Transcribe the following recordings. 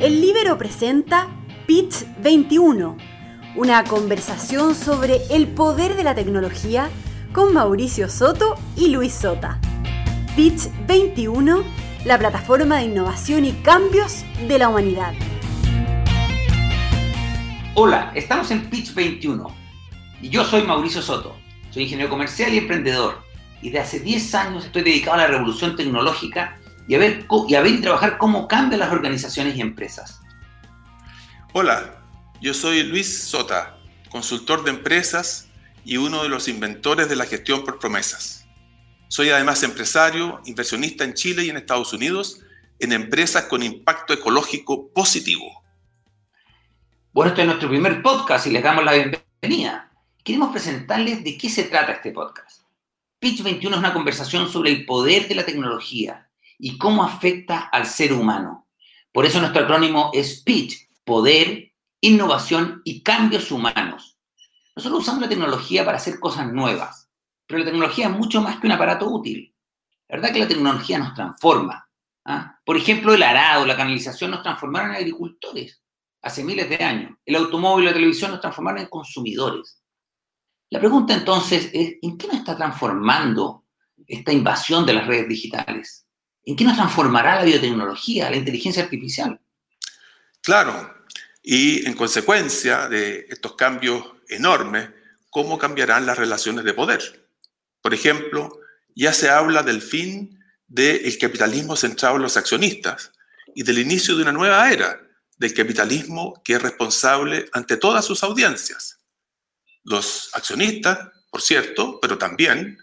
El Libero presenta Pitch 21, una conversación sobre el poder de la tecnología con Mauricio Soto y Luis Sota. Pitch 21, la plataforma de innovación y cambios de la humanidad. Hola, estamos en Pitch 21 y yo soy Mauricio Soto. Soy ingeniero comercial y emprendedor y de hace 10 años estoy dedicado a la revolución tecnológica y a ver y, a ver y trabajar cómo cambian las organizaciones y empresas. Hola, yo soy Luis Sota, consultor de empresas y uno de los inventores de la gestión por promesas. Soy además empresario, inversionista en Chile y en Estados Unidos en empresas con impacto ecológico positivo. Bueno, este es nuestro primer podcast y les damos la bienvenida. Queremos presentarles de qué se trata este podcast. Pitch 21 es una conversación sobre el poder de la tecnología y cómo afecta al ser humano. Por eso nuestro acrónimo es PITCH, Poder, Innovación y Cambios Humanos. Nosotros usamos la tecnología para hacer cosas nuevas, pero la tecnología es mucho más que un aparato útil. La verdad que la tecnología nos transforma. ¿ah? Por ejemplo, el arado, la canalización nos transformaron en agricultores hace miles de años. El automóvil, la televisión nos transformaron en consumidores. La pregunta entonces es, ¿en qué nos está transformando esta invasión de las redes digitales? ¿En qué nos transformará la biotecnología, la inteligencia artificial? Claro, y en consecuencia de estos cambios enormes, ¿cómo cambiarán las relaciones de poder? Por ejemplo, ya se habla del fin del capitalismo centrado en los accionistas y del inicio de una nueva era del capitalismo que es responsable ante todas sus audiencias. Los accionistas, por cierto, pero también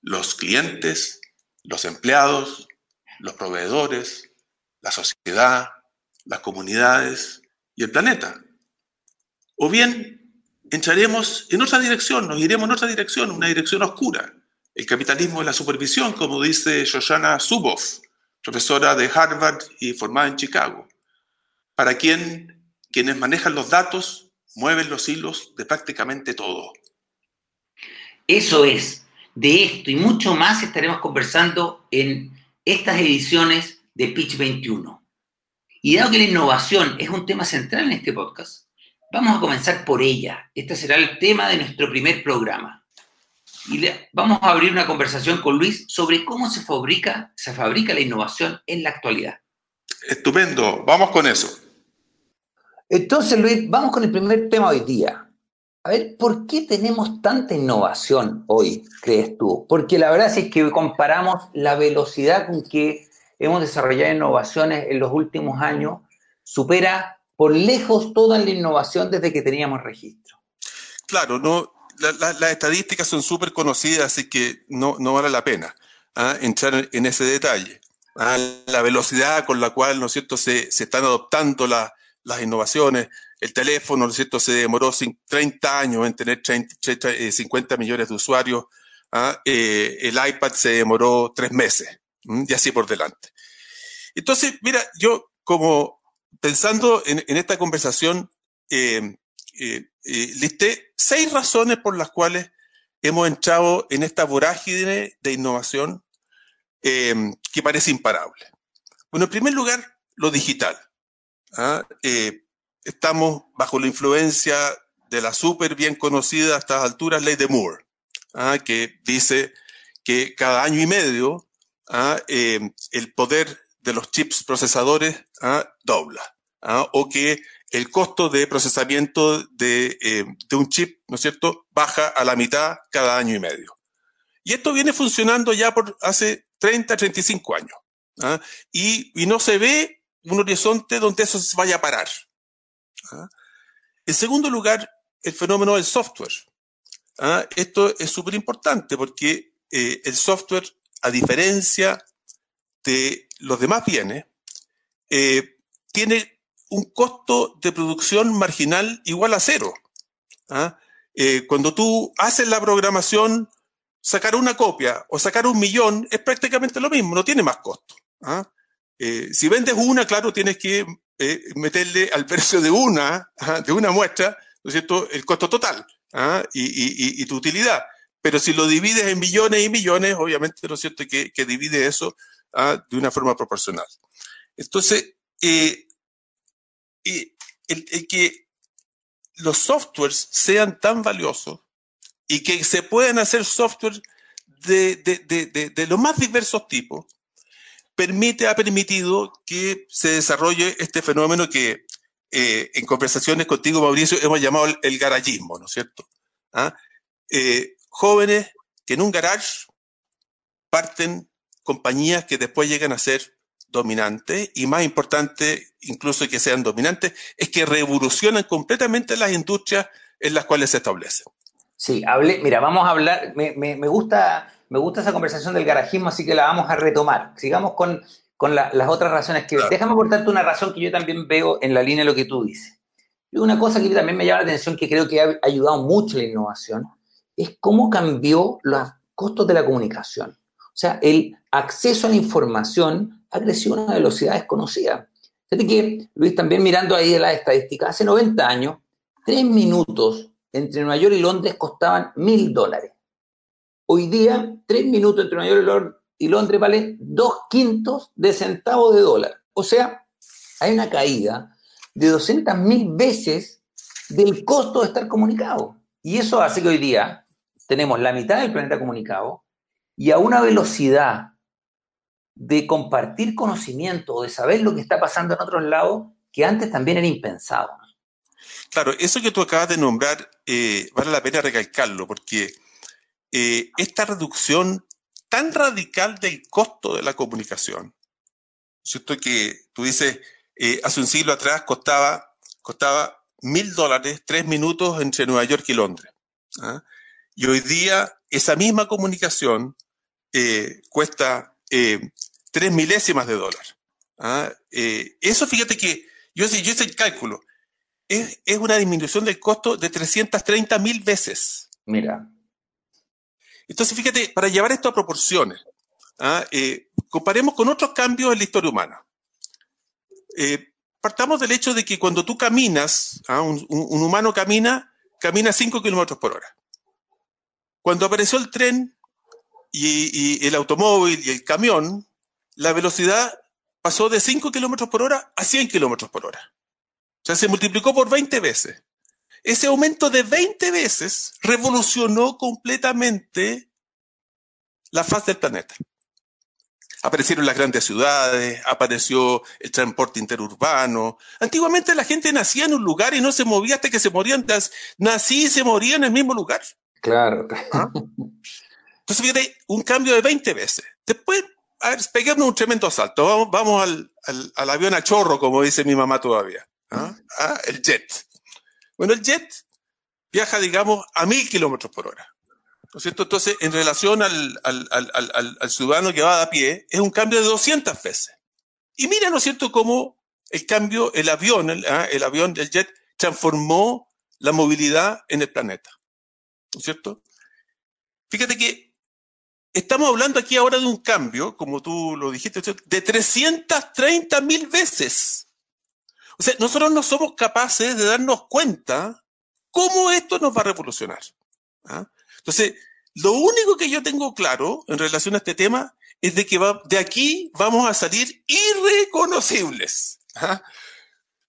los clientes, los empleados, los proveedores, la sociedad, las comunidades y el planeta. O bien entraremos en otra dirección, nos iremos en otra dirección, una dirección oscura, el capitalismo de la supervisión, como dice Shoshana Zuboff, profesora de Harvard y formada en Chicago, para quien quienes manejan los datos mueven los hilos de prácticamente todo. Eso es, de esto y mucho más estaremos conversando en estas ediciones de Pitch 21. Y dado que la innovación es un tema central en este podcast, vamos a comenzar por ella. Este será el tema de nuestro primer programa. Y vamos a abrir una conversación con Luis sobre cómo se fabrica, se fabrica la innovación en la actualidad. Estupendo, vamos con eso. Entonces, Luis, vamos con el primer tema hoy día. A ver, ¿por qué tenemos tanta innovación hoy, crees tú? Porque la verdad es que comparamos la velocidad con que hemos desarrollado innovaciones en los últimos años, supera por lejos toda la innovación desde que teníamos registro. Claro, no, las estadísticas son súper conocidas, así que no, no vale la pena ¿ah? entrar en ese detalle. ¿ah? La velocidad con la cual, ¿no es cierto?, se, se están adoptando las innovaciones, el teléfono, ¿no es cierto?, se demoró 30 años en tener 50 eh, millones de usuarios. ¿ah? Eh, el iPad se demoró tres meses y así por delante. Entonces, mira, yo como pensando en, esta conversación, eh, listé seis razones por las cuales hemos entrado en esta vorágine de innovación que parece imparable. Bueno, en primer lugar, lo digital. ¿ah? Estamos bajo la influencia de la súper bien conocida a estas alturas ley de Moore, ¿ah? que dice que cada año y medio ¿ah? eh, el poder de los chips procesadores ¿ah? dobla, o que el costo de procesamiento de, eh, un chip, ¿no es cierto?, baja a la mitad cada año y medio. Y esto viene funcionando ya por hace 30, 35 años. Y, y no se ve un horizonte donde eso vaya a parar. ¿Ah? En segundo lugar, el fenómeno del software. ¿ah? Esto es súper importante porque eh, el software, a diferencia de los demás bienes, eh, tiene un costo de producción marginal igual a cero. ¿ah? Eh, cuando tú haces la programación, sacar una copia o sacar un millón es prácticamente lo mismo, no tiene más costo. si vendes una, claro, tienes que eh, meterle al precio de una, de una muestra, ¿no cierto?, el costo total ¿ah? y, tu utilidad. Pero si lo divides en millones y millones, obviamente, ¿no es cierto?, que, divide eso ¿ah? de una forma proporcional. Entonces, eh, el, que los softwares sean tan valiosos y que se puedan hacer software de, de, los más diversos tipos, permite, ha permitido que se desarrolle este fenómeno que eh, en conversaciones contigo, Mauricio, hemos llamado el, garayismo, ¿no es cierto? ¿Ah? Eh, jóvenes que en un garage parten compañías que después llegan a ser dominantes y más importante, incluso que sean dominantes, es que revolucionan completamente las industrias en las cuales se establecen. Sí, hable, mira, vamos a hablar, me, gusta, me gusta esa conversación del garajismo, así que la vamos a retomar. Sigamos con, las otras razones que... Déjame aportarte una razón que yo también veo en la línea de lo que tú dices. Y una cosa que también me llama la atención, que creo que ha ayudado mucho la innovación, es cómo cambió los costos de la comunicación. O sea, el acceso a la información ha crecido a una velocidad desconocida. Fíjate que, Luis, también mirando ahí las estadísticas, hace 90 años, tres minutos entre Nueva York y Londres costaban mil dólares. Hoy día, tres minutos entre Nueva York y Londres valen dos quintos de centavos de dólar. O sea, hay una caída de 200 mil veces del costo de estar comunicado. Y eso hace que hoy día tenemos la mitad del planeta comunicado y a una velocidad de compartir conocimiento o de saber lo que está pasando en otros lados que antes también era impensado. Claro, eso que tú acabas de nombrar eh, vale la pena recalcarlo porque eh, esta reducción tan radical del costo de la comunicación, ¿cierto? Que tú dices, eh, hace un siglo atrás costaba, costaba mil dólares, tres minutos entre Nueva York y Londres. ¿ah? Y hoy día esa misma comunicación cuesta tres milésimas de dólar. ¿ah? eso fíjate que yo, yo hice el cálculo es, una disminución del costo de 330 mil veces. Mira. Entonces, fíjate, para llevar esto a proporciones, ¿ah? eh, comparemos con otros cambios en la historia humana. Eh, partamos del hecho de que cuando tú caminas, ¿ah? un, humano camina, camina 5 kilómetros por hora. Cuando apareció el tren y, y, el automóvil y el camión, la velocidad pasó de 5 kilómetros por hora a 100 kilómetros por hora sea, se multiplicó por 20 veces. Ese aumento de 20 veces revolucionó completamente la faz del planeta. Aparecieron las grandes ciudades, apareció el transporte interurbano. Antiguamente la gente nacía en un lugar y no se movía hasta que se morían. Nací y se moría en el mismo lugar. Claro. ¿Ah? Entonces, fíjate, un cambio de 20 veces. Después, a ver, un tremendo salto. Vamos, vamos al, al avión a chorro, como dice mi mamá todavía. ¿Ah? ¿Ah? el jet. Bueno, el jet viaja, digamos, a mil kilómetros por hora. ¿No es cierto? Entonces, en relación al, al, ciudadano que va a pie, es un cambio de 200 veces. Y mira, ¿no es cierto?, cómo el cambio, el avión, el, ¿ah? el avión, el jet, transformó la movilidad en el planeta. ¿No es cierto? Fíjate que estamos hablando aquí ahora de un cambio, como tú lo dijiste, de 330 mil veces. O sea, nosotros no somos capaces de darnos cuenta cómo esto nos va a revolucionar. ¿ah? Entonces, lo único que yo tengo claro en relación a este tema es de que de aquí vamos a salir irreconocibles. ¿ah?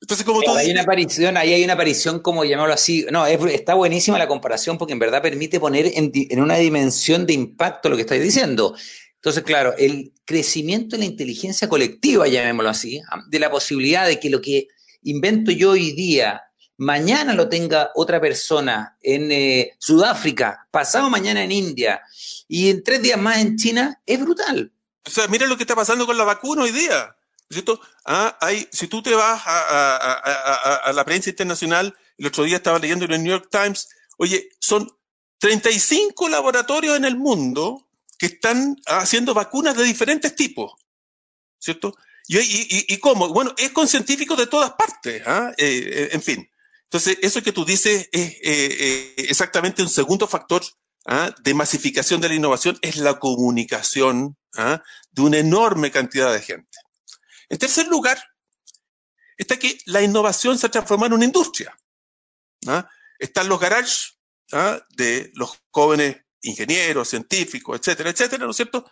Entonces, como tú hay una aparición, ahí hay una aparición, como llamarlo así. No, está buenísima la comparación porque en verdad permite poner en, en, una dimensión de impacto lo que estáis diciendo. Entonces, claro, el crecimiento de la inteligencia colectiva, llamémoslo así, de la posibilidad de que lo que invento yo hoy día, mañana lo tenga otra persona en eh, Sudáfrica, pasado mañana en India y en tres días más en China, es brutal. O sea, mira lo que está pasando con la vacuna hoy día. ¿cierto? Ah, hay, si tú te vas a, la prensa internacional, el otro día estaba leyendo en el New York Times, oye, son 35 laboratorios en el mundo que están haciendo vacunas de diferentes tipos, ¿cierto? ¿Y, cómo? Bueno, es con científicos de todas partes, ¿ah? eh, eh, en fin. Entonces, eso que tú dices es eh, exactamente un segundo factor ¿ah? de masificación de la innovación, es la comunicación ¿ah? de una enorme cantidad de gente. En tercer lugar, está que la innovación se ha transformado en una industria. Están los garages de los jóvenes ingenieros, científicos, etcétera, etcétera, ¿no es cierto?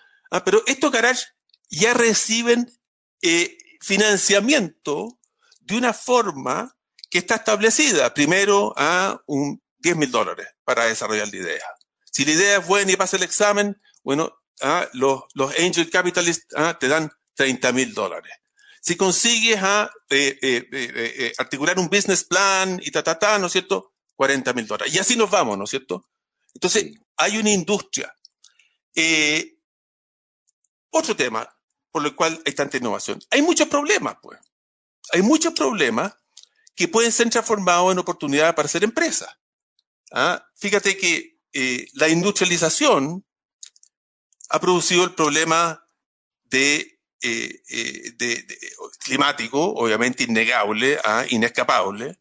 Pero estos garages ya reciben eh, financiamiento de una forma que está establecida. Primero, a un 10 mil dólares para desarrollar la idea. Si la idea es buena y pasa el examen, bueno, ah, los, los angel capitalists ah, te dan 30 mil dólares. Si consigues ah, eh, eh, eh, articular un business plan y ta, ta, ta, ¿no es cierto? 40 mil dólares. Y así nos vamos, ¿no es cierto? Entonces, hay una industria. otro tema por el cual hay tanta innovación. Hay muchos problemas, pues. Hay muchos problemas que pueden ser transformados en oportunidades para ser empresas. Fíjate que la industrialización ha producido el problema de eh, eh, climático, obviamente innegable, ¿ah? inescapable,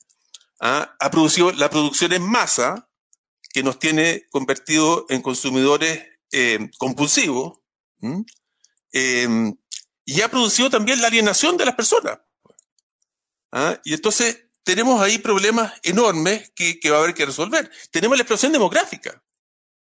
¿ah? ha producido la producción en masa que nos tiene convertido en consumidores eh, compulsivos em, y ha producido también la alienación de las personas. ¿ah? Y entonces tenemos ahí problemas enormes que, que va a haber que resolver. Tenemos la explosión demográfica.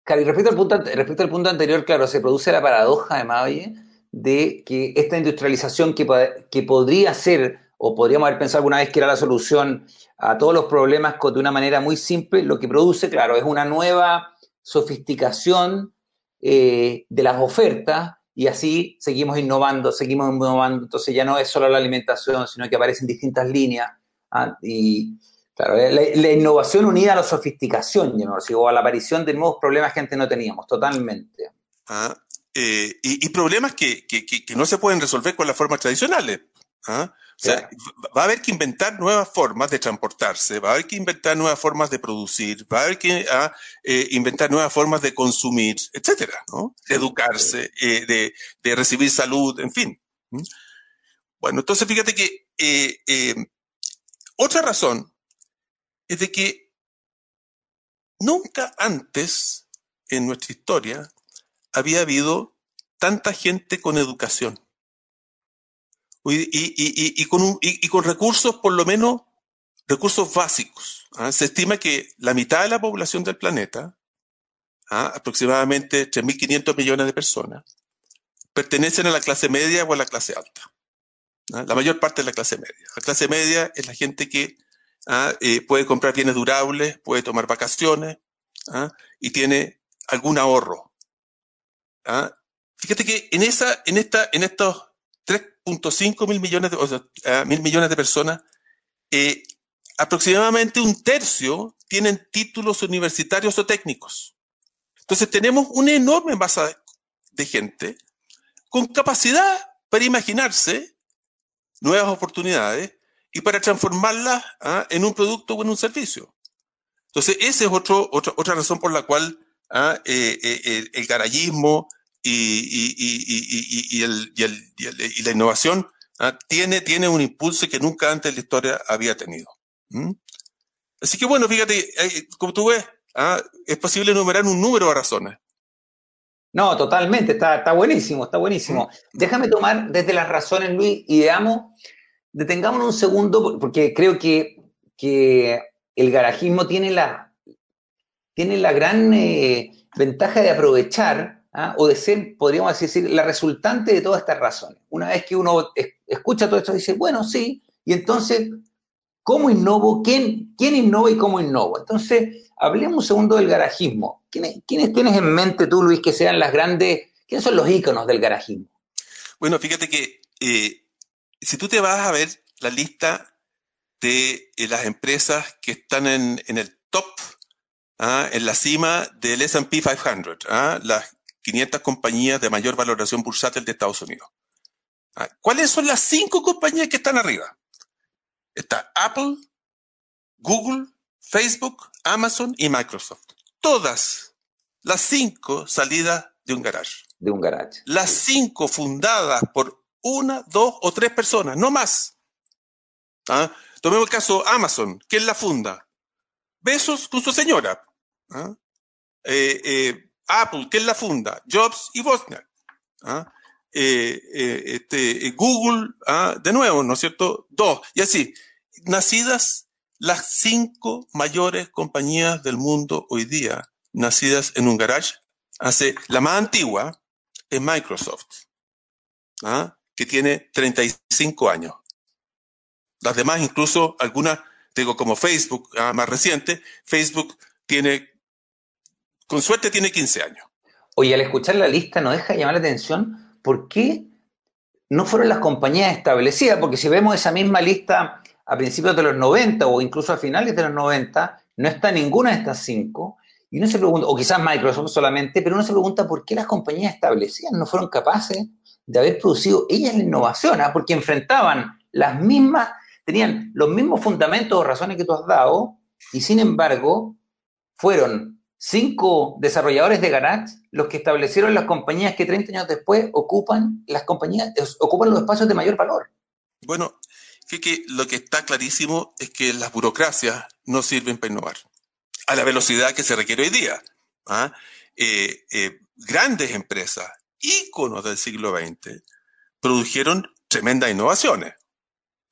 Claro, y respecto al punto, respecto al punto anterior, claro, se produce la paradoja de Mavie de que esta industrialización que, que podría ser, o podríamos haber pensado alguna vez que era la solución a todos los problemas de una manera muy simple, lo que produce, claro, es una nueva sofisticación eh, de las ofertas y así seguimos innovando, seguimos innovando. Entonces ya no es solo la alimentación, sino que aparecen distintas líneas. ¿ah? Y claro, la, innovación unida a la sofisticación, o a la aparición de nuevos problemas que antes no teníamos, totalmente. Ah, eh, y, problemas que, no se pueden resolver con las formas tradicionales. ¿ah? O sea, va a haber que inventar nuevas formas de transportarse, va a haber que inventar nuevas formas de producir, va a haber que ah, eh, inventar nuevas formas de consumir, etcétera, ¿no? De educarse, eh, de, recibir salud, en fin. Bueno, entonces fíjate que otra razón es de que nunca antes en nuestra historia había habido tanta gente con educación y, con, recursos, por lo menos, recursos básicos. ¿ah? Se estima que la mitad de la población del planeta, ¿ah? aproximadamente 3.500 millones de personas, pertenecen a la clase media o a la clase alta. ¿ah? La mayor parte de la clase media. La clase media es la gente que eh, puede comprar bienes durables, puede tomar vacaciones y tiene algún ahorro. ¿ah? Fíjate que en, esa, en, esta, en estos 3.5 mil millones de, ah, mil millones de personas, eh, aproximadamente un tercio tienen títulos universitarios o técnicos. Entonces tenemos una enorme masa de gente con capacidad para imaginarse nuevas oportunidades y para transformarlas ¿ah? en un producto o en un servicio. Entonces, esa es otro, otra razón por la cual eh, eh, el garayismo, y, y, la innovación ¿ah? tiene, tiene un impulso que nunca antes en la historia había tenido. Así que bueno, fíjate, eh, como tú ves, ¿ah? es posible enumerar un número de razones. No, totalmente, está, está buenísimo, está buenísimo. Déjame tomar desde las razones, Luis, y veamos, detengámonos un segundo, porque creo que, que el garajismo tiene la, tiene la gran eh, ventaja de aprovechar ¿ah? o de ser, podríamos decir, la resultante de todas estas razones. Una vez que uno escucha todo esto, dice, bueno, sí, y entonces, ¿cómo innovo? ¿Quién, quién innova y cómo innovo? Entonces, hablemos un segundo del garajismo. ¿Quiénes, tienes en mente tú, Luis, que sean las grandes, quiénes son los íconos del garajismo? Bueno, fíjate que eh, si tú te vas a ver la lista de eh, las empresas que están en, el top, ¿ah? en la cima del S&P 500, ¿ah? las 500 compañías de mayor valoración bursátil de Estados Unidos. Ah, ¿Cuáles son las cinco compañías que están arriba? Está Apple, Google, Facebook, Amazon y Microsoft. Todas las cinco salidas de un garage. De un garage. Las cinco fundadas por una, dos o tres personas, no más. ¿Ah? Tomemos el caso Amazon. ¿Quién la funda? Besos con su señora. ¿Ah? Eh, eh, Apple, que es la funda, Jobs y Wozniak. ¿ah? Eh, eh, este, eh, Google, ¿ah? de nuevo, ¿no es cierto? Dos, y así. Nacidas las cinco mayores compañías del mundo hoy día, nacidas en un garage, hace la más antigua es Microsoft, ¿ah? que tiene 35 años. Las demás, incluso algunas, digo, como Facebook, más reciente, Facebook tiene, con suerte tiene 15 años. Oye, al escuchar la lista no deja de llamar la atención por qué no fueron las compañías establecidas, porque si vemos esa misma lista a principios de los 90 o incluso a finales de los 90, no está ninguna de estas cinco. Y uno se pregunta, o quizás Microsoft solamente, pero uno se pregunta por qué las compañías establecidas no fueron capaces de haber producido ellas la innovación, ¿ah? porque enfrentaban las mismas, tenían los mismos fundamentos o razones que tú has dado, y sin embargo, fueron cinco desarrolladores de Garage los que establecieron las compañías que 30 años después ocupan las compañías, ocupan los espacios de mayor valor. Bueno, que lo que está clarísimo es que las burocracias no sirven para innovar a la velocidad que se requiere hoy día. ¿ah? Eh, eh, grandes empresas, íconos del siglo XX, produjeron tremendas innovaciones.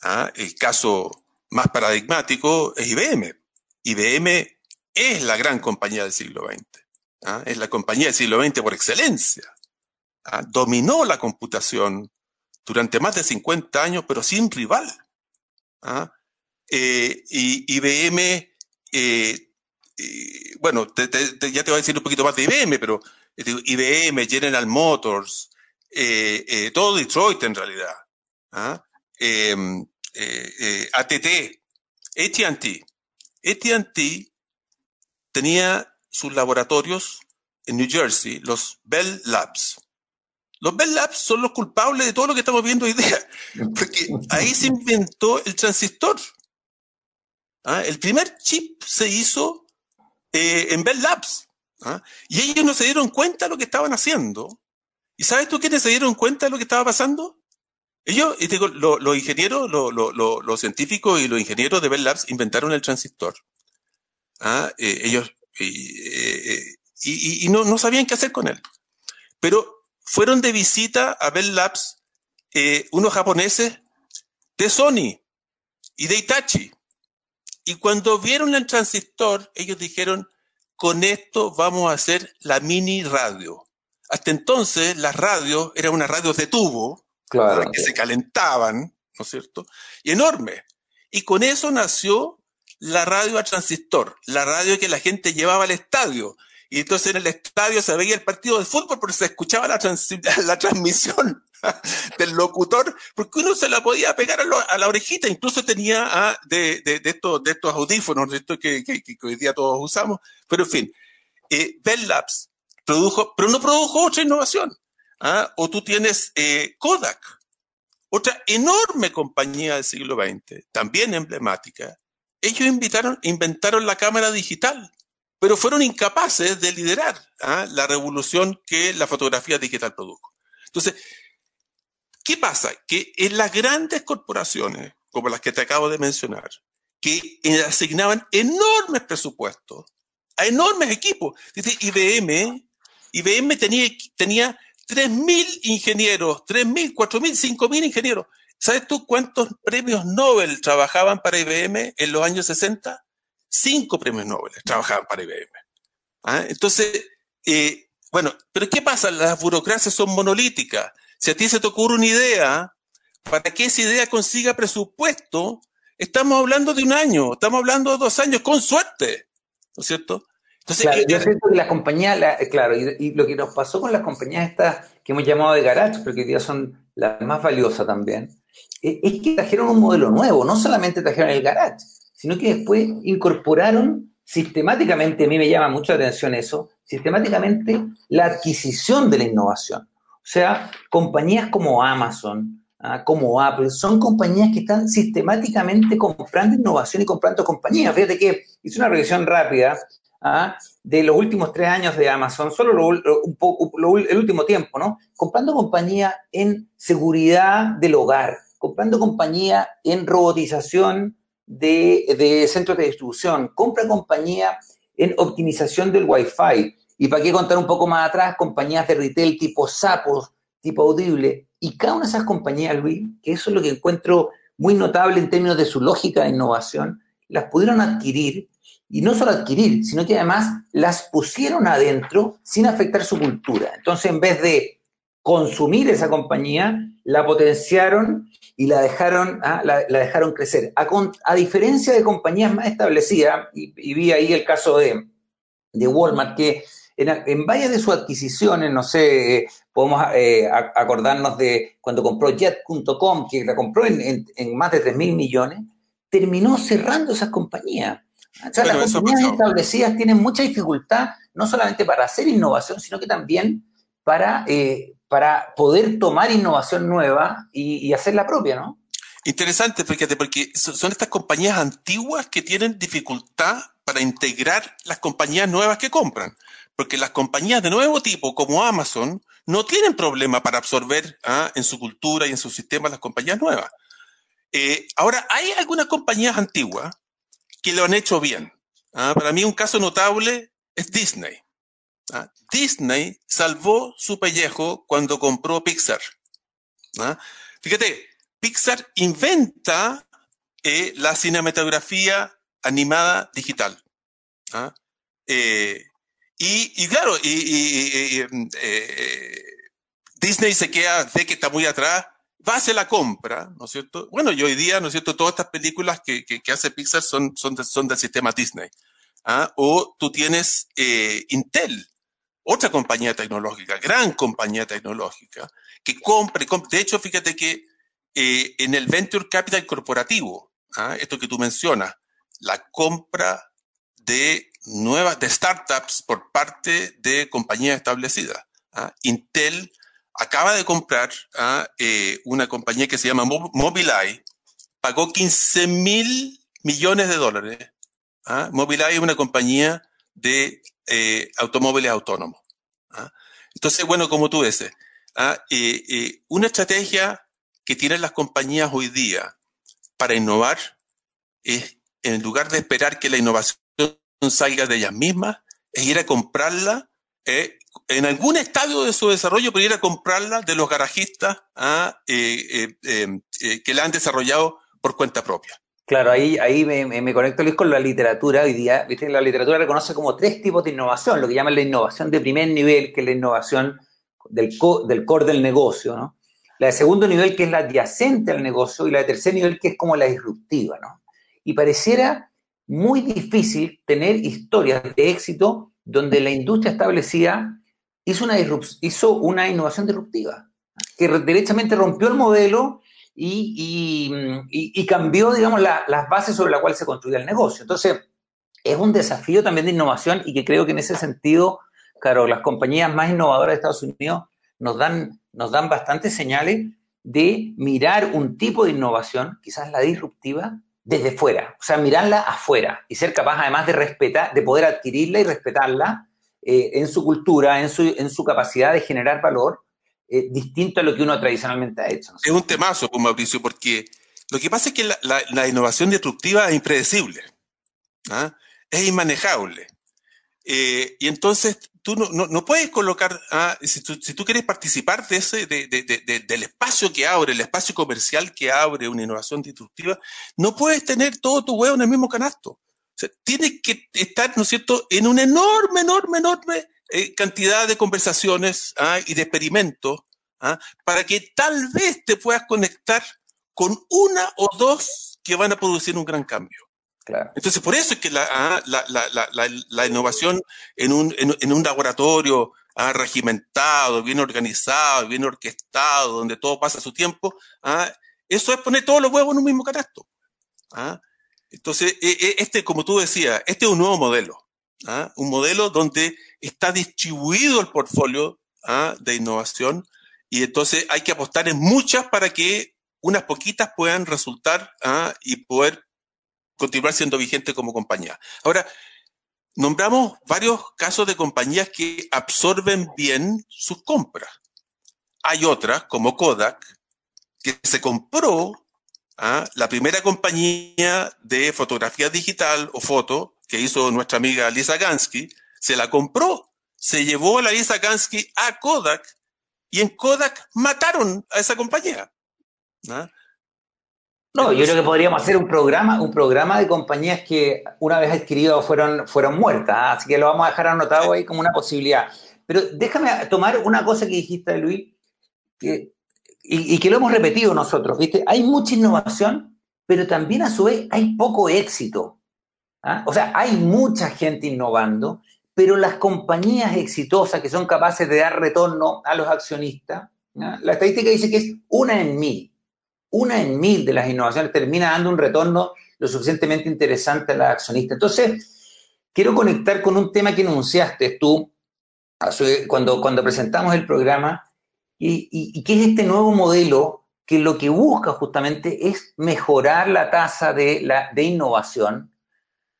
¿ah? El caso más paradigmático es IBM. IBM es la gran compañía del siglo XX. ¿ah? Es la compañía del siglo XX por excelencia. Dominó la computación durante más de 50 años, pero sin rival. ¿ah? Eh, y IBM, eh, eh, bueno, ya te voy a decir un poquito más de IBM, pero IBM, General Motors, todo Detroit en realidad, ¿ah? ATT, ATT. ATT tenía sus laboratorios en New Jersey, los Bell Labs. Los Bell Labs son los culpables de todo lo que estamos viendo hoy día, porque ahí se inventó el transistor. ¿Ah? El primer chip se hizo eh, en Bell Labs. ¿ah? Y ellos no se dieron cuenta de lo que estaban haciendo. ¿Y sabes tú quiénes se dieron cuenta de lo que estaba pasando? Ellos, digo, los ingenieros, los científicos y los ingenieros de Bell Labs inventaron el transistor. ¿Ah? Eh, ellos, eh, y, y no, no, sabían qué hacer con él. Pero fueron de visita a Bell Labs eh, unos japoneses de Sony y de Itachi. Y cuando vieron el transistor, ellos dijeron, con esto vamos a hacer la mini radio. Hasta entonces las radios eran unas radios de tubo, claro. que se calentaban, ¿no es cierto? Y enorme. Y con eso nació la radio a transistor, la radio que la gente llevaba al estadio. Y entonces en el estadio se veía el partido de fútbol porque se escuchaba la, transmisión del locutor, porque uno se la podía pegar a, la orejita, incluso tenía ah, de, de, estos, de estos audífonos, de estos que, que, hoy día todos usamos, pero en fin, eh, Bell Labs produjo, pero no produjo otra innovación. ¿ah? O tú tienes eh, Kodak, otra enorme compañía del siglo XX, también emblemática. Ellos inventaron la cámara digital pero fueron incapaces de liderar ¿ah? la revolución que la fotografía digital produjo. Entonces, ¿qué pasa? Que en las grandes corporaciones, como las que te acabo de mencionar, que asignaban enormes presupuestos a enormes equipos. Dice IBM, IBM tenía, tenía 3.000 ingenieros, 3.000, 4.000, 5.000 ingenieros. ¿Sabes tú cuántos premios Nobel trabajaban para IBM en los años 60? cinco premios Nobel trabajaban para IBM. ¿Ah? Entonces, eh, bueno, pero ¿qué pasa? Las burocracias son monolíticas. Si a ti se te ocurre una idea, para que esa idea consiga presupuesto, estamos hablando de un año, estamos hablando de dos años, con suerte, ¿no es cierto? Entonces, claro, yo siento que las compañías, eh, claro, y, lo que nos pasó con las compañías estas que hemos llamado de garage, porque hoy día son las más valiosas también, es, es que trajeron un modelo nuevo, no solamente trajeron el garage, sino que después incorporaron sistemáticamente, a mí me llama mucho la atención eso, sistemáticamente la adquisición de la innovación. O sea, compañías como Amazon, ¿ah? como Apple, son compañías que están sistemáticamente comprando innovación y comprando compañías. Fíjate que hice una revisión rápida ¿ah? de los últimos tres años de Amazon, solo el último tiempo, ¿no? Comprando compañías en seguridad del hogar, comprando compañías en robotización de, centros de distribución, compra compañía en optimización del Wi-Fi. Y para qué contar un poco más atrás, compañías de retail tipo Sapos, tipo Audible. Y cada una de esas compañías, Luis, que eso es lo que encuentro muy notable en términos de su lógica de innovación, las pudieron adquirir y no solo adquirir, sino que además las pusieron adentro sin afectar su cultura. Entonces, en vez de consumir esa compañía, la potenciaron y la dejaron, ah, la, dejaron crecer. A, diferencia de compañías más establecidas, y, vi ahí el caso de, de Walmart, que en, varias de sus adquisiciones, no sé, podemos eh, acordarnos de cuando compró Jet.com, que la compró en, más de 3 mil millones, terminó cerrando esas compañías. las compañías establecidas tienen mucha dificultad, no solamente para hacer innovación, sino que también para, eh, para poder tomar innovación nueva y, y hacerla propia, ¿no? Interesante, fíjate, porque son estas compañías antiguas que tienen dificultad para integrar las compañías nuevas que compran porque las compañías de nuevo tipo, como Amazon, no tienen problema para absorber ¿ah? en su cultura y en su sistema las compañías nuevas. Eh, ahora, hay algunas compañías antiguas que lo han hecho bien. ¿ah? Para mí un caso notable es Disney. ¿Ah? Disney salvó su pellejo cuando compró Pixar. Fíjate, Pixar inventa eh, la cinematografía animada digital. Eh, y, claro, eh, Disney se queda, ve que está muy atrás, va a hacer la compra, ¿no es cierto? Bueno, y hoy día, ¿no es cierto? Todas estas películas que, hace Pixar son, son del sistema Disney. ¿ah? O tú tienes Intel, otra compañía tecnológica, gran compañía tecnológica, que compra, de hecho, fíjate que eh, en el Venture Capital corporativo, ¿ah? esto que tú mencionas, la compra de nuevas, de startups por parte de compañías establecidas. ¿ah? Intel acaba de comprar ¿ah? eh, una compañía que se llama Mobileye, pagó 15 mil millones de dólares. ¿ah? Mobileye es una compañía de eh, automóviles autónomos. Entonces, bueno, como tú dices, eh, una estrategia que tienen las compañías hoy día para innovar es, en lugar de esperar que la innovación salga de ellas mismas, es ir a comprarla eh, en algún estadio de su desarrollo, pero ir a comprarla de los garajistas ah, eh, eh, que la han desarrollado por cuenta propia. Claro, ahí, ahí me, conecto con la literatura hoy día. ¿viste? La literatura reconoce como tres tipos de innovación, lo que llaman la innovación de primer nivel, que es la innovación del, del core del negocio, ¿no? La de segundo nivel, que es la adyacente al negocio, y la de tercer nivel, que es como la disruptiva, ¿no? Y pareciera muy difícil tener historias de éxito donde la industria establecida hizo una, hizo una innovación disruptiva, que derechamente rompió el modelo y, cambió, digamos, las bases sobre las cuales se construía el negocio. Entonces, es un desafío también de innovación y que creo que en ese sentido, claro, las compañías más innovadoras de Estados Unidos nos dan, nos dan bastantes señales de mirar un tipo de innovación, quizás la disruptiva, desde fuera, o sea, mirarla afuera y ser capaz además de respetar, de poder adquirirla y respetarla eh, en su cultura, en su, en su capacidad de generar valor, eh, distinto a lo que uno tradicionalmente ha hecho. Es un temazo, pues, Mauricio, porque lo que pasa es que la, innovación disruptiva es impredecible, ¿ah? es inmanejable. Eh, y entonces tú no, puedes colocar, ah, si, tú, quieres participar de ese, de, de, de, del espacio que abre, el espacio comercial que abre una innovación disruptiva, no puedes tener todo tu huevo en el mismo canasto. O sea, tienes que estar, ¿no es cierto?, en una enorme, enorme, enorme eh, cantidad de conversaciones ah, y de experimentos ah, para que tal vez te puedas conectar con una o dos que van a producir un gran cambio. Entonces, por eso es que la, ah, la, innovación en un, en, un laboratorio ah, regimentado, bien organizado, bien orquestado, donde todo pasa a su tiempo, ah, eso es poner todos los huevos en un mismo canasto. Entonces, e, e, este, como tú decías, este es un nuevo modelo. Un modelo donde está distribuido el portfolio de innovación y entonces hay que apostar en muchas para que unas poquitas puedan resultar y poder continuar siendo vigente como compañía. Ahora, nombramos varios casos de compañías que absorben bien sus compras. Hay otras, como Kodak, que se compró ¿ah? la primera compañía de fotografía digital o foto que hizo nuestra amiga Lisa Gansky, se la compró, se llevó a la Lisa Gansky a Kodak y en Kodak mataron a esa compañía. No, yo creo que podríamos hacer un programa, un programa de compañías que una vez adquiridas fueron, fueron muertas, ¿ah? así que lo vamos a dejar anotado ahí como una posibilidad. Pero déjame tomar una cosa que dijiste, Luis, y, que lo hemos repetido nosotros, ¿viste? Hay mucha innovación, pero también a su vez hay poco éxito. ¿Ah? O sea, hay mucha gente innovando, pero las compañías exitosas que son capaces de dar retorno a los accionistas, la estadística dice que es una en mil. Una en mil de las innovaciones termina dando un retorno lo suficientemente interesante a los accionistas. Entonces, quiero conectar con un tema que enunciaste tú cuando, cuando presentamos el programa, y, que es este nuevo modelo que lo que busca justamente es mejorar la tasa de, la, de innovación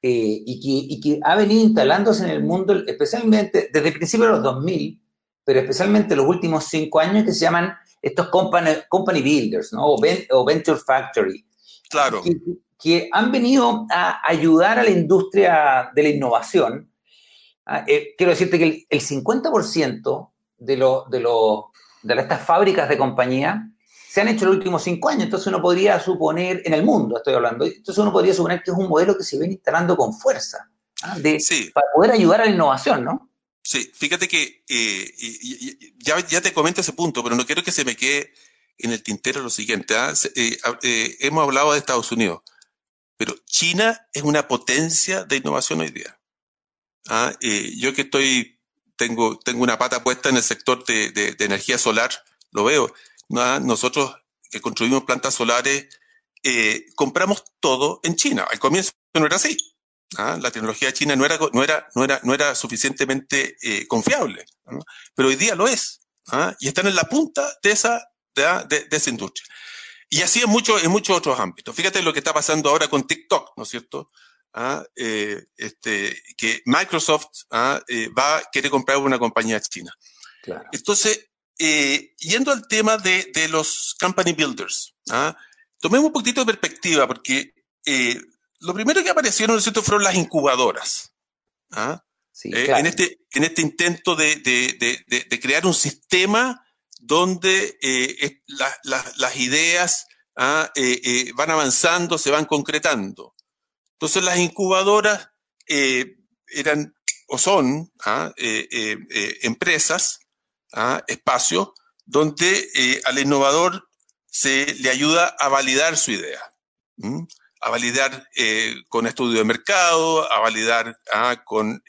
eh, y, que, ha venido instalándose en el mundo, especialmente desde el principio de los 2000, pero especialmente los últimos cinco años, que se llaman estos company, company builders ¿no? o, venture factory. Claro. Que, han venido a ayudar a la industria de la innovación. Ah, eh, quiero decirte que el, el 50% de, lo, de, los de estas fábricas de compañía se han hecho en los últimos cinco años. Entonces uno podría suponer, en el mundo estoy hablando, entonces uno podría suponer que es un modelo que se viene instalando con fuerza ¿ah? de, para poder ayudar a la innovación, ¿no? Sí, fíjate que eh, ya, ya, te comento ese punto, pero no quiero que se me quede en el tintero lo siguiente. ¿ah? Eh, eh, hemos hablado de Estados Unidos, pero China es una potencia de innovación hoy día. ¿ah? yo que estoy tengo, tengo una pata puesta en el sector de, de, energía solar, lo veo. Nosotros que construimos plantas solares, eh, compramos todo en China. Al comienzo no era así. ¿ah? La tecnología china no era, no era, no era, no era suficientemente eh, confiable, pero hoy día lo es. ¿ah? Y están en la punta de esa, de, de, esa industria. Y así en, mucho, en muchos otros ámbitos. Fíjate lo que está pasando ahora con TikTok, ¿no es cierto? ¿ah? eh, este, que Microsoft ¿ah? eh, va, quiere comprar una compañía china. Claro. Entonces, eh, yendo al tema de, de los company builders, ¿ah? tomemos un poquito de perspectiva, porque eh, lo primero que aparecieron, ¿no fueron las incubadoras. ¿ah? Sí, eh, claro. en, este, en este intento de, de, de, de crear un sistema donde la, la, las ideas ¿ah? van avanzando, se van concretando. Entonces las incubadoras eran o son ¿ah? empresas, ¿ah? espacios, donde al innovador se le ayuda a validar su idea, a validar con estudio de mercado, a validar ¿ah? con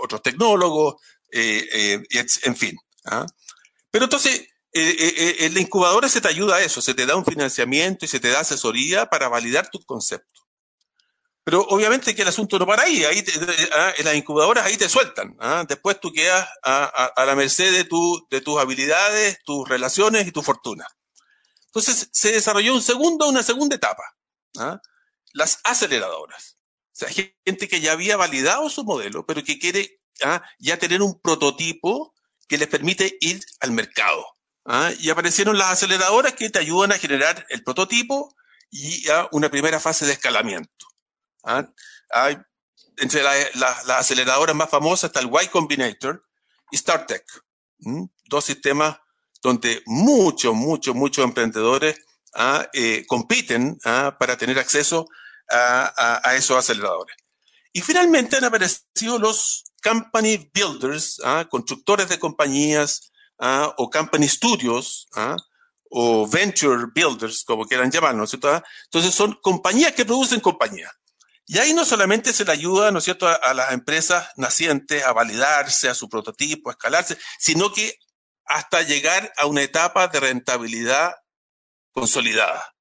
otros tecnólogos, en fin. Pero entonces, en la incubadora se te ayuda a eso, se te da un financiamiento y se te da asesoría para validar tus conceptos. Pero obviamente que el asunto no para ahí, ahí ah, en las incubadoras ahí te sueltan. ¿ah? Después tú quedas a, la merced de, tu, de tus habilidades, tus relaciones y tu fortuna. Entonces se desarrolló un segundo, una segunda etapa. ¿ah? Las aceleradoras. O sea, gente que ya había validado su modelo, pero que quiere ya tener un prototipo que les permite ir al mercado. Y aparecieron las aceleradoras que te ayudan a generar el prototipo y a una primera fase de escalamiento. ¿Ah? Hay, entre las aceleradoras más famosas está el Y Combinator y StarTech. Dos sistemas donde muchos, muchos, muchos emprendedores ¿ah? eh, compiten ¿ah? para tener acceso a, a, esos aceleradores. Y finalmente han aparecido los company builders, constructores de compañías o company studios o venture builders, como quieran llamarlos. Entonces son compañías que producen compañías. Y ahí no solamente se le ayuda, ¿no es cierto?, a, las empresas nacientes a validarse, a su prototipo, a escalarse, sino que hasta llegar a una etapa de rentabilidad consolidada.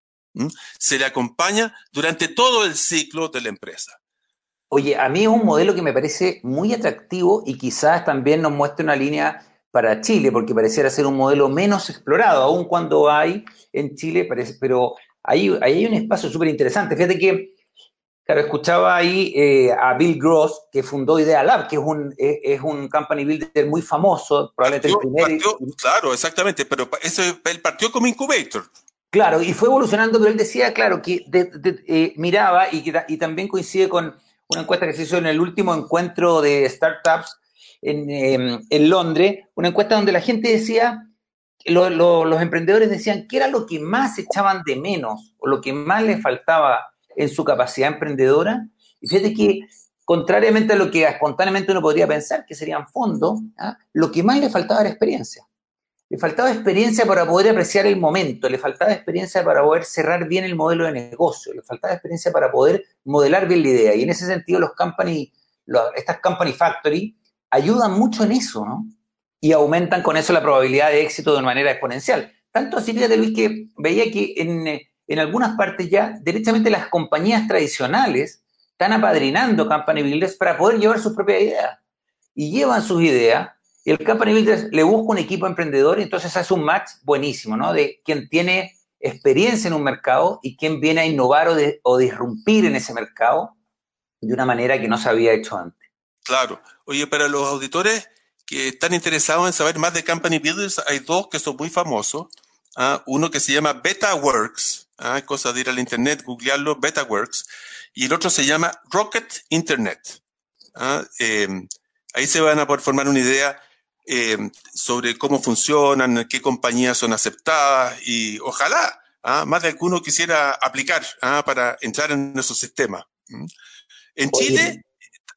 Se le acompaña durante todo el ciclo de la empresa. Oye, a mí es un modelo que me parece muy atractivo y quizás también nos muestre una línea para Chile, porque pareciera ser un modelo menos explorado, aun cuando hay en Chile, parece, pero ahí, ahí hay un espacio súper interesante. Fíjate que Claro, escuchaba ahí eh, a Bill Gross, que fundó Idea Lab, que es un, es, un company builder muy famoso, probablemente el primer. claro, exactamente, pero ese, él partió como incubator. Claro, y fue evolucionando, pero él decía, claro, que eh, miraba y, y también coincide con una encuesta que se hizo en el último encuentro de startups en, em, en Londres, una encuesta donde la gente decía, los emprendedores decían qué era lo que más echaban de menos o lo que más les faltaba en su capacidad emprendedora. Y fíjate que, contrariamente a lo que espontáneamente uno podría pensar, que serían fondos, ¿ah? lo que más le faltaba era experiencia. le faltaba experiencia para poder apreciar el momento, le faltaba experiencia para poder cerrar bien el modelo de negocio, le faltaba experiencia para poder modelar bien la idea. Y en ese sentido, los company, estas company factory ayudan mucho en eso, ¿no? Y aumentan con eso la probabilidad de éxito de una manera exponencial. Tanto así, fíjate Luis, que veía que en, en algunas partes ya, derechamente las compañías tradicionales están apadrinando company builders para poder llevar sus propias ideas. Y llevan sus ideas y el Company Builder le busca un equipo emprendedor y entonces hace un match buenísimo, ¿no? De quien tiene experiencia en un mercado y quien viene a innovar o, de, o disrumpir en ese mercado de una manera que no se había hecho antes. Claro. Oye, para los auditores que están interesados en saber más de Company Builders, hay dos que son muy famosos. ¿ah? Uno que se llama BetaWorks, ¿ah? cosa de ir al internet, googlearlo, BetaWorks, y el otro se llama Rocket Internet. ¿ah? Eh, ahí se van a poder formar una idea eh, sobre cómo funcionan, qué compañías son aceptadas y ojalá ¿ah? más de alguno quisiera aplicar ¿ah? para entrar en esos sistemas. En Chile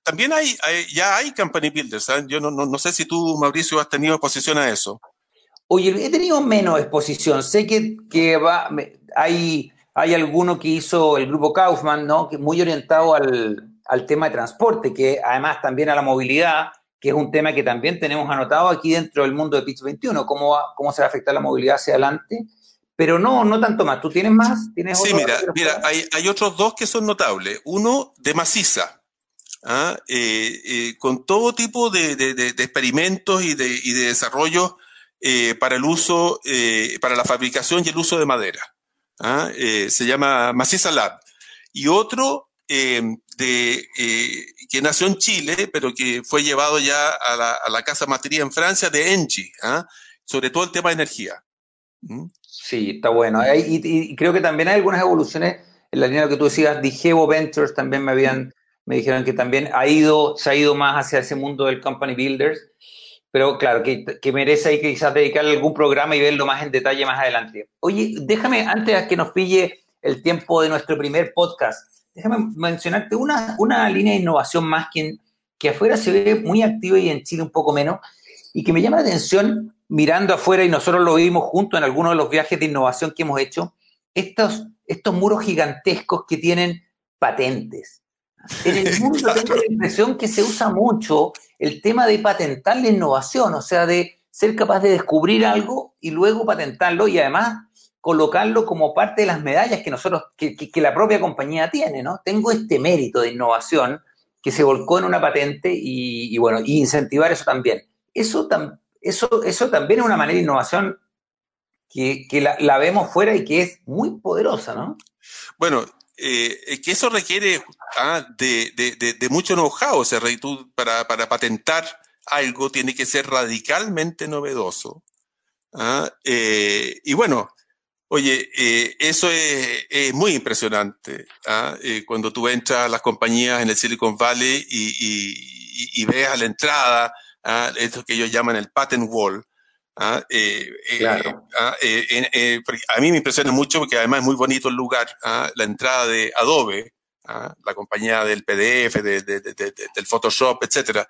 también hay, ya hay company builders. ¿ah? Yo no, no, sé si tú, Mauricio, has tenido exposición a eso. Oye, he tenido menos exposición. Sé que, que va, hay, hay alguno que hizo el grupo Kaufman, ¿no? Que muy orientado al, al tema de transporte, que además también a la movilidad, que es un tema que también tenemos anotado aquí dentro del mundo de Pitch 21, cómo, cómo se va a afectar la movilidad hacia adelante. Pero no, no tanto más. ¿Tú tienes más? ¿Tienes sí, mira, mira hay, hay, otros dos que son notables. Uno de maciza, ¿ah? eh, eh, con todo tipo de, de, de, experimentos y de, y de desarrollo eh, para el uso, eh, para la fabricación y el uso de madera. ¿ah? Eh, se llama Maciza Lab. Y otro de, que nació en Chile, pero que fue llevado ya a la, a la casa matriz en Francia de Engie, ¿ah? sobre todo el tema de energía. ¿Mm? Sí, está bueno. Y, creo que también hay algunas evoluciones en la línea que tú decías, Digevo Ventures también me habían, me dijeron que también ha ido, se ha ido más hacia ese mundo del company builders, pero claro, que, que merece ahí quizás dedicarle algún programa y verlo más en detalle más adelante. Oye, déjame, antes de que nos pille el tiempo de nuestro primer podcast, déjame mencionarte una, una línea de innovación más que, que afuera se ve muy activa y en Chile un poco menos, y que me llama la atención mirando afuera, y nosotros lo vimos junto en algunos de los viajes de innovación que hemos hecho, estos, estos muros gigantescos que tienen patentes. En el mundo tengo la impresión que se usa mucho el tema de patentar la innovación, o sea, de ser capaz de descubrir algo y luego patentarlo y además colocarlo como parte de las medallas que nosotros, que, que, la propia compañía tiene, ¿no? Tengo este mérito de innovación que se volcó en una patente y, y bueno, y incentivar eso también. Eso, tam, eso, eso también es una manera de innovación que, que la, la, vemos fuera y que es muy poderosa, ¿no? Bueno, eh, que eso requiere ah, de, de, de, de, mucho know-how, o sea, tú para, para patentar algo tiene que ser radicalmente novedoso. ¿ah? Eh, y bueno, Oye, eh, eso es, es, muy impresionante. ¿ah? Eh, cuando tú entras a las compañías en el Silicon Valley y, y, y ves a la entrada ¿ah? esto que ellos llaman el patent wall. ¿Ah? Eh, eh claro. ¿ah? Eh, a mí me impresiona mucho porque además es muy bonito el lugar, ¿ah? la entrada de Adobe, la compañía del PDF, de, de, de, del Photoshop, etcétera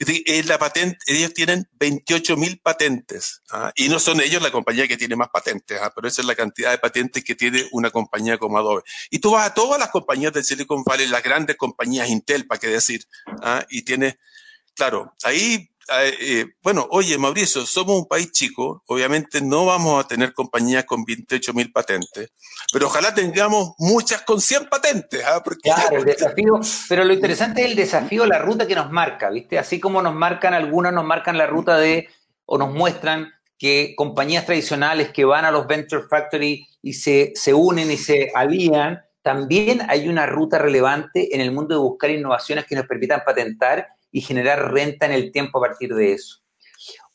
es la patente, ellos tienen 28 mil patentes ¿ah? y no son ellos la compañía que tiene más patentes, ¿ah? pero esa es la cantidad de patentes que tiene una compañía como Adobe. Y tú vas a todas las compañías del Silicon Valley, las grandes compañías Intel, para qué decir, ¿ah? y tienes, claro, ahí eh, bueno, oye, Mauricio, somos un país chico, obviamente no vamos a tener compañías con 28 mil patentes, pero ojalá tengamos muchas con 100 patentes. ¿ah? Porque claro, el desafío, pero lo interesante es el desafío, la ruta que nos marca, ¿viste? Así como nos marcan algunas, nos marcan la ruta de, o nos muestran que compañías tradicionales que van a los Venture Factory y se, se unen y se alían, también hay una ruta relevante en el mundo de buscar innovaciones que nos permitan patentar y generar renta en el tiempo a partir de eso.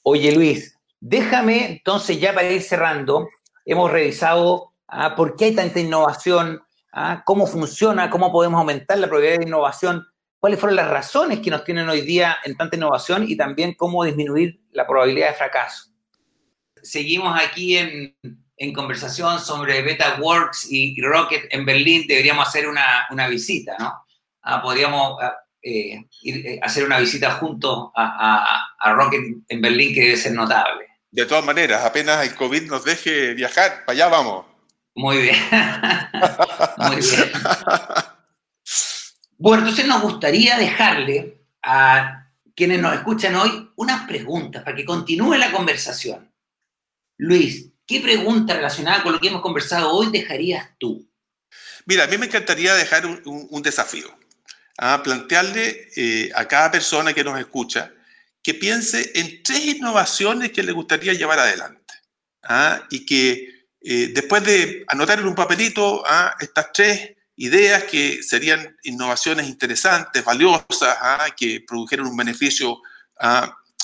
Oye, Luis, déjame entonces ya para ir cerrando, hemos revisado ah, por qué hay tanta innovación, ah, cómo funciona, cómo podemos aumentar la probabilidad de innovación, cuáles fueron las razones que nos tienen hoy día en tanta innovación y también cómo disminuir la probabilidad de fracaso. Seguimos aquí en, conversación sobre BetaWorks y Rocket en Berlín. Deberíamos hacer una, visita, ¿no? Ah, podríamos eh, ir, eh, hacer una visita junto a, a, a, Rocket en Berlín que debe ser notable. De todas maneras, apenas el COVID nos deje viajar, para allá vamos. Muy bien. Muy bien. Bueno, entonces nos gustaría dejarle a quienes nos escuchan hoy unas preguntas para que continúe la conversación. Luis, ¿qué pregunta relacionada con lo que hemos conversado hoy dejarías tú? Mira, a mí me encantaría dejar un, desafío, a plantearle eh, a cada persona que nos escucha que piense en tres innovaciones que le gustaría llevar adelante ¿ah? y que eh, después de anotar en un papelito ¿ah? estas tres ideas que serían innovaciones interesantes, valiosas, ¿ah? que produjeran un beneficio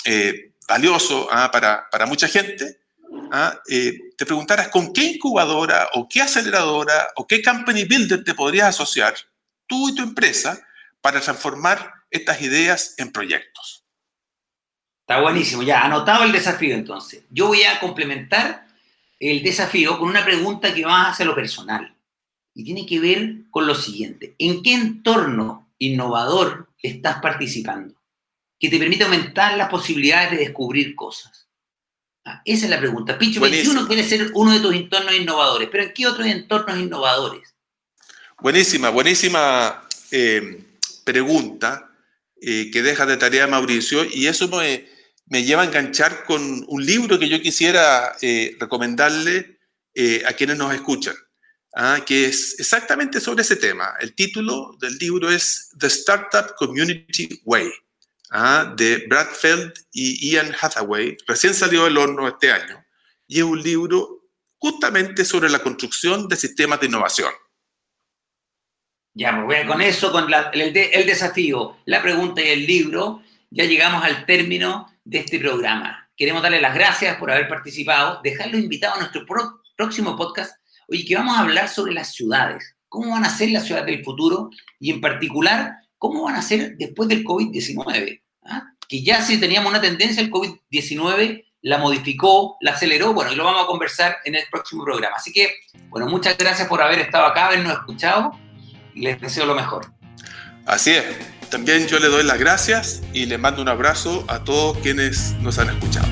eh, valioso para, mucha gente, te preguntaras con qué incubadora o qué aceleradora o qué company builder te podrías asociar tú y tu empresa para transformar estas ideas en proyectos. Está buenísimo, ya anotado el desafío entonces. Yo voy a complementar el desafío con una pregunta que va hacia lo personal y tiene que ver con lo siguiente. ¿En qué entorno innovador estás participando que te permite aumentar las posibilidades de descubrir cosas? Ah, esa es la pregunta. Picho 21 quiere ser uno de tus entornos innovadores, pero ¿en qué otros entornos innovadores? Buenísima, buenísima eh, pregunta eh, que deja de tarea Mauricio y eso me, me, lleva a enganchar con un libro que yo quisiera eh, recomendarle a quienes nos escuchan, ah, que es exactamente sobre ese tema. El título del libro es The Startup Community Way. ¿ah? de Brad Feld y Ian Hathaway, recién salió del horno este año, y es un libro justamente sobre la construcción de sistemas de innovación. Ya, pues con eso, con el, desafío, la pregunta y el libro, ya llegamos al término de este programa. Queremos darle las gracias por haber participado, dejarlo invitado a nuestro próximo podcast, hoy que vamos a hablar sobre las ciudades, cómo van a ser las ciudades del futuro y en particular ¿cómo van a ser después del COVID-19? ¿Ah? Que ya si teníamos una tendencia, el COVID-19 la modificó, la aceleró, bueno, y lo vamos a conversar en el próximo programa. Así que, bueno, muchas gracias por haber estado acá, habernos escuchado les deseo lo mejor. Así es. También yo le doy las gracias y le mando un abrazo a todos quienes nos han escuchado.